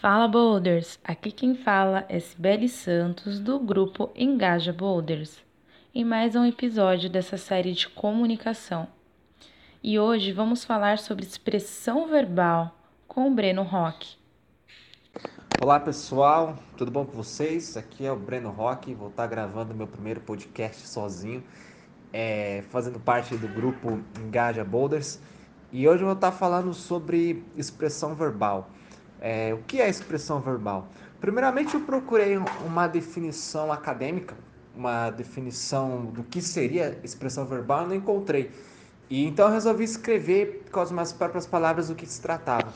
Fala Boulders! Aqui quem fala é Sibeli Santos do grupo Engaja Boulders, em mais um episódio dessa série de comunicação. E hoje vamos falar sobre expressão verbal com o Breno Rock. Olá pessoal, tudo bom com vocês? Aqui é o Breno Rock, vou estar gravando meu primeiro podcast sozinho, é, fazendo parte do grupo Engaja Boulders. E hoje eu vou estar falando sobre expressão verbal. É, o que é expressão verbal? Primeiramente, eu procurei uma definição acadêmica, uma definição do que seria expressão verbal, não encontrei. E então resolvi escrever com as minhas próprias palavras do que se tratava.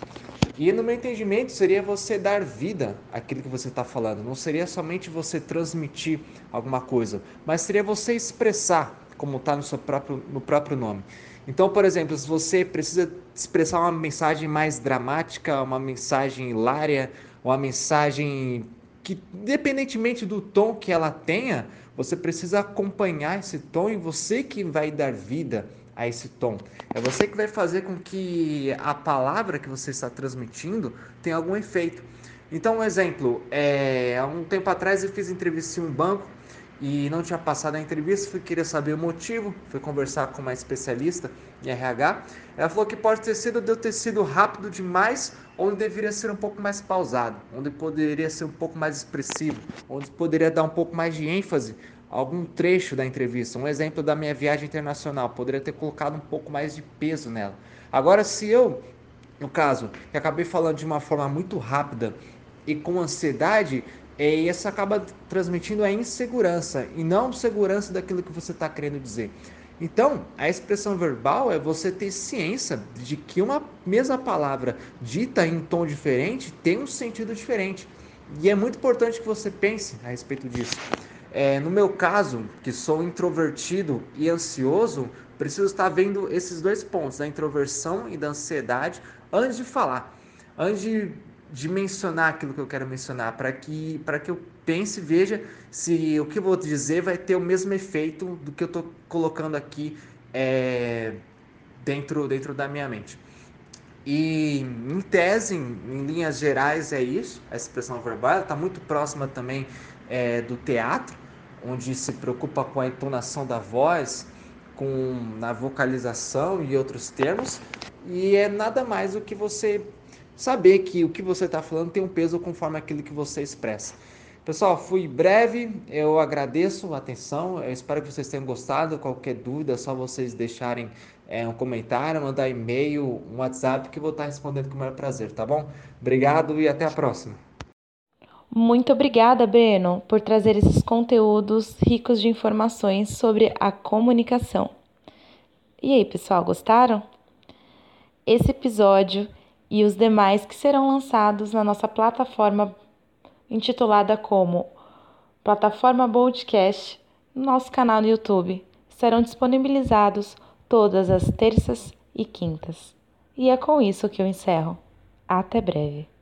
E no meu entendimento seria você dar vida àquilo que você está falando. Não seria somente você transmitir alguma coisa, mas seria você expressar, como está no seu próprio no próprio nome. Então, por exemplo, se você precisa expressar uma mensagem mais dramática, uma mensagem hilária, uma mensagem que, independentemente do tom que ela tenha, você precisa acompanhar esse tom e você que vai dar vida a esse tom. É você que vai fazer com que a palavra que você está transmitindo tenha algum efeito. Então, um exemplo, é, há um tempo atrás eu fiz entrevista em um banco e não tinha passado a entrevista, fui querer saber o motivo, fui conversar com uma especialista em RH. Ela falou que pode ter sido de eu ter sido rápido demais, onde deveria ser um pouco mais pausado, onde poderia ser um pouco mais expressivo, onde poderia dar um pouco mais de ênfase a algum trecho da entrevista. Um exemplo da minha viagem internacional, poderia ter colocado um pouco mais de peso nela. Agora, se eu, no caso, que acabei falando de uma forma muito rápida e com ansiedade, é, e isso acaba transmitindo a insegurança e não segurança daquilo que você está querendo dizer. Então, a expressão verbal é você ter ciência de que uma mesma palavra dita em tom diferente tem um sentido diferente. E é muito importante que você pense a respeito disso. É, no meu caso, que sou introvertido e ansioso, preciso estar vendo esses dois pontos, da introversão e da ansiedade, antes de falar. Antes de de mencionar aquilo que eu quero mencionar, para que, que eu pense e veja se o que eu vou dizer vai ter o mesmo efeito do que eu estou colocando aqui é, dentro, dentro da minha mente. E em tese, em, em linhas gerais, é isso, a expressão verbal está muito próxima também é, do teatro, onde se preocupa com a entonação da voz, com na vocalização e outros termos, e é nada mais do que você saber que o que você está falando tem um peso conforme aquilo que você expressa. Pessoal, fui breve, eu agradeço a atenção, eu espero que vocês tenham gostado. Qualquer dúvida, é só vocês deixarem é, um comentário, mandar e-mail, um WhatsApp, que eu vou estar respondendo com o maior prazer, tá bom? Obrigado e até a próxima. Muito obrigada, Breno, por trazer esses conteúdos ricos de informações sobre a comunicação. E aí, pessoal, gostaram? Esse episódio e os demais que serão lançados na nossa plataforma intitulada como Plataforma Podcast, no nosso canal no YouTube. Serão disponibilizados todas as terças e quintas. E é com isso que eu encerro. Até breve.